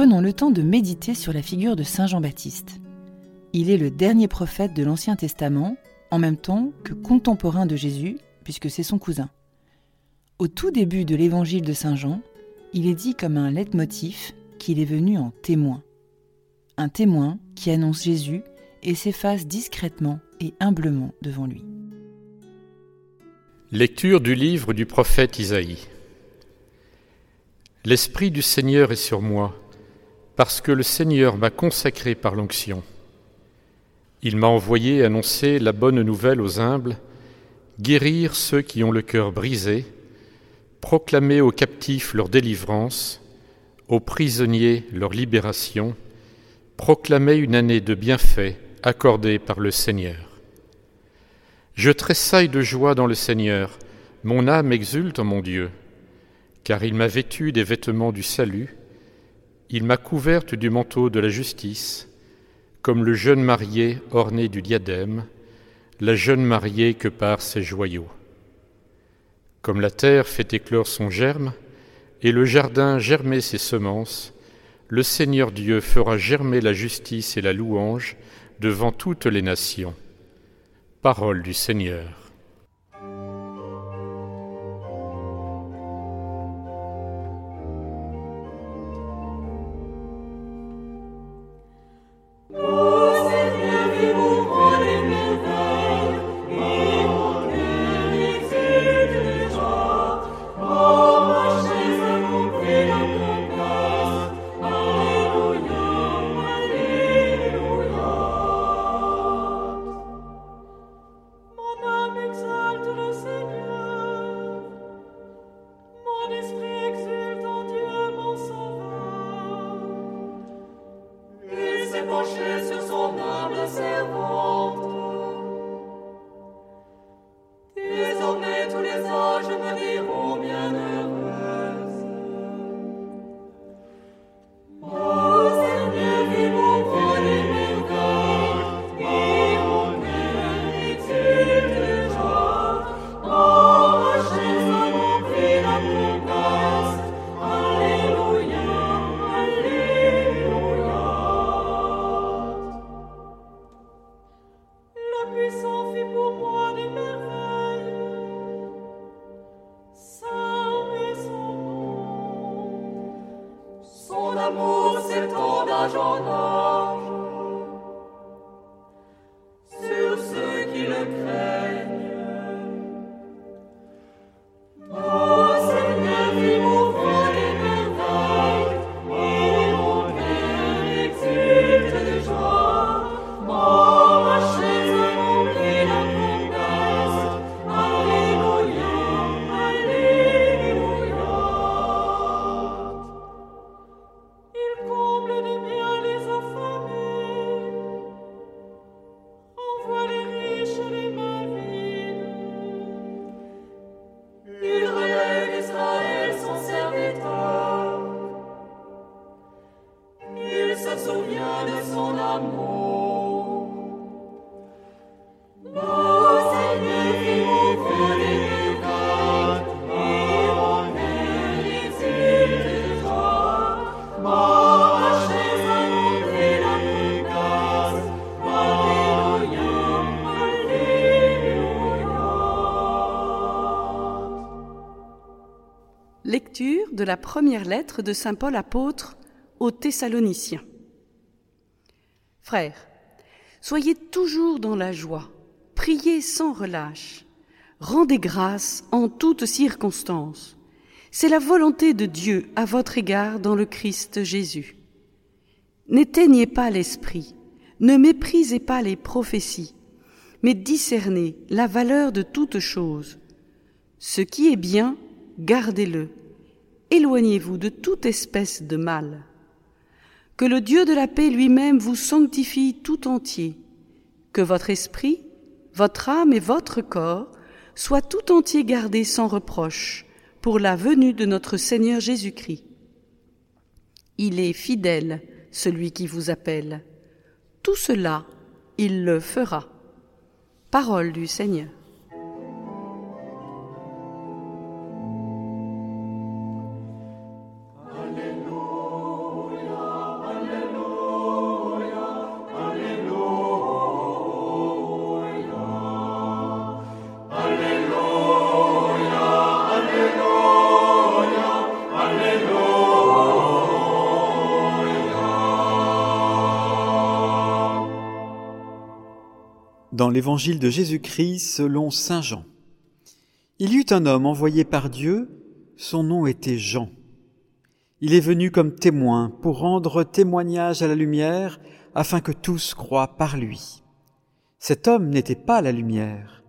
prenons le temps de méditer sur la figure de Saint Jean-Baptiste. Il est le dernier prophète de l'Ancien Testament, en même temps que contemporain de Jésus, puisque c'est son cousin. Au tout début de l'évangile de Saint Jean, il est dit comme un leitmotiv qu'il est venu en témoin. Un témoin qui annonce Jésus et s'efface discrètement et humblement devant lui. Lecture du livre du prophète Isaïe. L'Esprit du Seigneur est sur moi, parce que le Seigneur m'a consacré par l'onction. Il m'a envoyé annoncer la bonne nouvelle aux humbles, guérir ceux qui ont le cœur brisé, proclamer aux captifs leur délivrance, aux prisonniers leur libération, proclamer une année de bienfaits accordée par le Seigneur. Je tressaille de joie dans le Seigneur, mon âme exulte en mon Dieu car il m'a vêtu des vêtements du salut, il m'a couverte du manteau de la justice, comme le jeune marié orné du diadème, la jeune mariée que par ses joyaux. Comme la terre fait éclore son germe, et le jardin germer ses semences, le Seigneur Dieu fera germer la justice et la louange devant toutes les nations. Parole du Seigneur. Puissant fit pour moi des merveilles, sa vie son nom, son amour, c'est ton âge. De la première lettre de Saint Paul apôtre aux Thessaloniciens. Frères, soyez toujours dans la joie, priez sans relâche, rendez grâce en toutes circonstances. C'est la volonté de Dieu à votre égard dans le Christ Jésus. N'éteignez pas l'esprit, ne méprisez pas les prophéties, mais discernez la valeur de toutes choses. Ce qui est bien, gardez-le éloignez-vous de toute espèce de mal. Que le Dieu de la paix lui-même vous sanctifie tout entier, que votre esprit, votre âme et votre corps soient tout entiers gardés sans reproche pour la venue de notre Seigneur Jésus-Christ. Il est fidèle, celui qui vous appelle. Tout cela, il le fera. Parole du Seigneur. L'évangile de Jésus-Christ selon Saint Jean. Il y eut un homme envoyé par Dieu, son nom était Jean. Il est venu comme témoin pour rendre témoignage à la lumière afin que tous croient par lui. Cet homme n'était pas la lumière,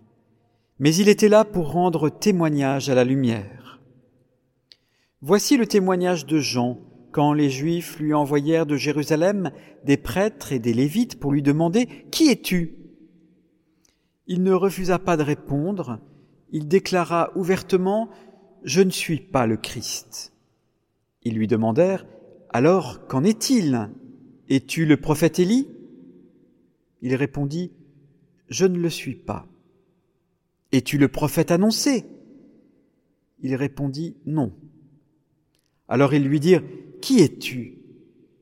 mais il était là pour rendre témoignage à la lumière. Voici le témoignage de Jean quand les Juifs lui envoyèrent de Jérusalem des prêtres et des Lévites pour lui demander Qui es-tu? Il ne refusa pas de répondre, il déclara ouvertement Je ne suis pas le Christ. Ils lui demandèrent Alors qu'en est-il? Es-tu le prophète Élie? Il répondit Je ne le suis pas. Es-tu le prophète annoncé? Il répondit Non. Alors ils lui dirent Qui es-tu?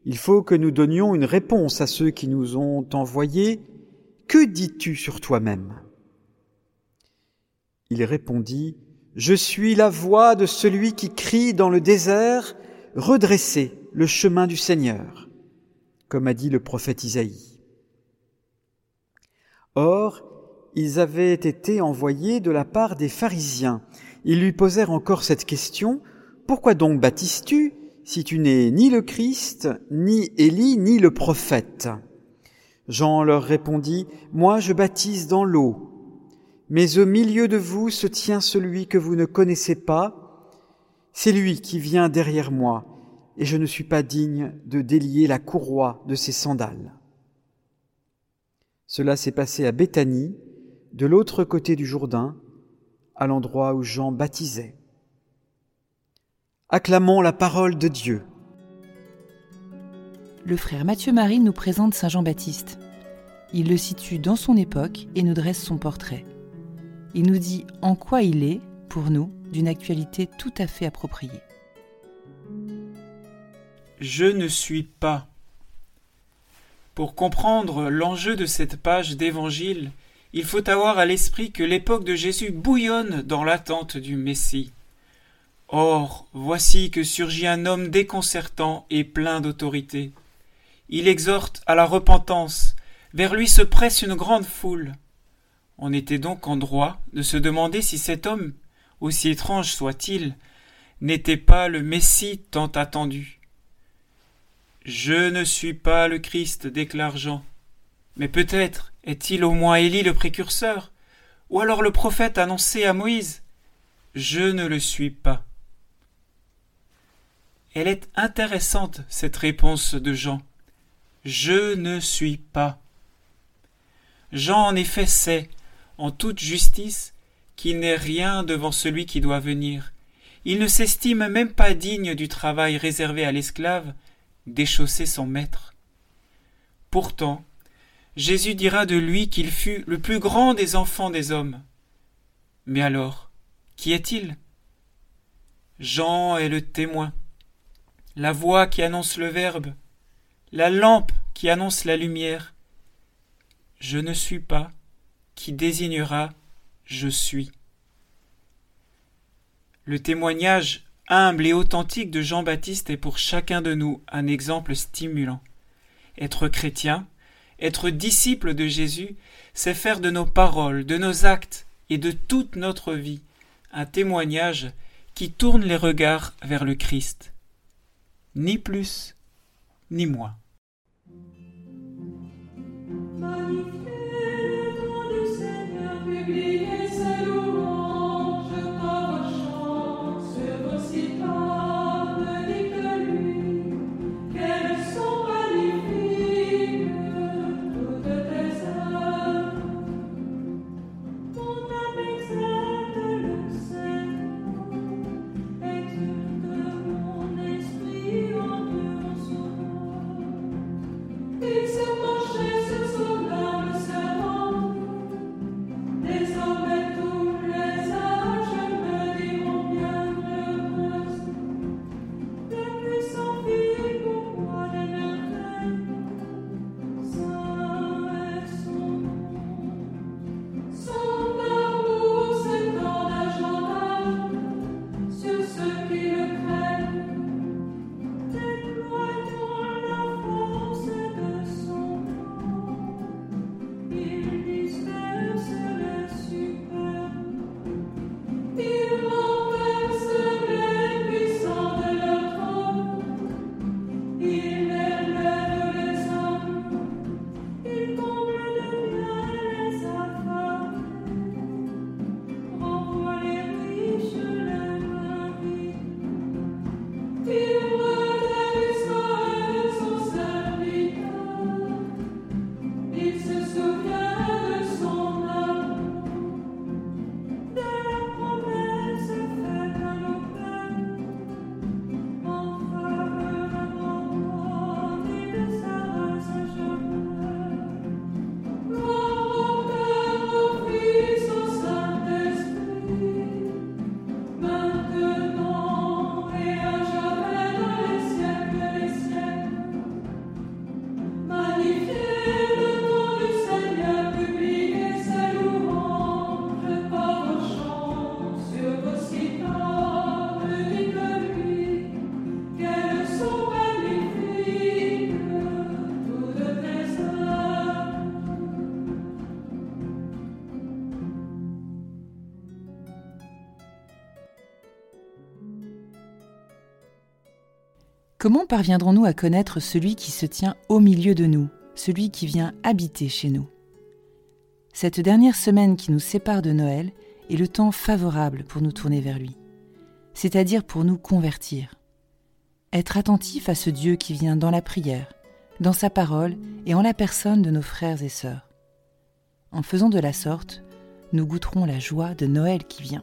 Il faut que nous donnions une réponse à ceux qui nous ont envoyés. Que dis-tu sur toi-même? Il répondit Je suis la voix de celui qui crie dans le désert Redressez le chemin du Seigneur, comme a dit le prophète Isaïe. Or, ils avaient été envoyés de la part des pharisiens. Ils lui posèrent encore cette question pourquoi donc baptises-tu si tu n'es ni le Christ, ni Élie, ni le prophète? Jean leur répondit, Moi je baptise dans l'eau, mais au milieu de vous se tient celui que vous ne connaissez pas, c'est lui qui vient derrière moi, et je ne suis pas digne de délier la courroie de ses sandales. Cela s'est passé à Béthanie, de l'autre côté du Jourdain, à l'endroit où Jean baptisait. Acclamons la parole de Dieu. Le frère Mathieu Marie nous présente Saint Jean-Baptiste. Il le situe dans son époque et nous dresse son portrait. Il nous dit en quoi il est, pour nous, d'une actualité tout à fait appropriée. Je ne suis pas. Pour comprendre l'enjeu de cette page d'évangile, il faut avoir à l'esprit que l'époque de Jésus bouillonne dans l'attente du Messie. Or, voici que surgit un homme déconcertant et plein d'autorité. Il exhorte à la repentance, vers lui se presse une grande foule. On était donc en droit de se demander si cet homme, aussi étrange soit-il, n'était pas le Messie tant attendu. Je ne suis pas le Christ, déclare Jean. Mais peut-être est-il au moins Élie le précurseur, ou alors le prophète annoncé à Moïse. Je ne le suis pas. Elle est intéressante, cette réponse de Jean. Je ne suis pas. Jean en effet sait, en toute justice, qu'il n'est rien devant celui qui doit venir. Il ne s'estime même pas digne du travail réservé à l'esclave déchausser son maître. Pourtant, Jésus dira de lui qu'il fut le plus grand des enfants des hommes. Mais alors, qui est-il? Jean est le témoin la voix qui annonce le Verbe, la lampe qui annonce la lumière. Je ne suis pas, qui désignera je suis. Le témoignage humble et authentique de Jean-Baptiste est pour chacun de nous un exemple stimulant. Être chrétien, être disciple de Jésus, c'est faire de nos paroles, de nos actes et de toute notre vie un témoignage qui tourne les regards vers le Christ ni plus ni a Comment parviendrons-nous à connaître celui qui se tient au milieu de nous, celui qui vient habiter chez nous? Cette dernière semaine qui nous sépare de Noël est le temps favorable pour nous tourner vers lui, c'est-à-dire pour nous convertir. Être attentif à ce Dieu qui vient dans la prière, dans sa parole et en la personne de nos frères et sœurs. En faisant de la sorte, nous goûterons la joie de Noël qui vient.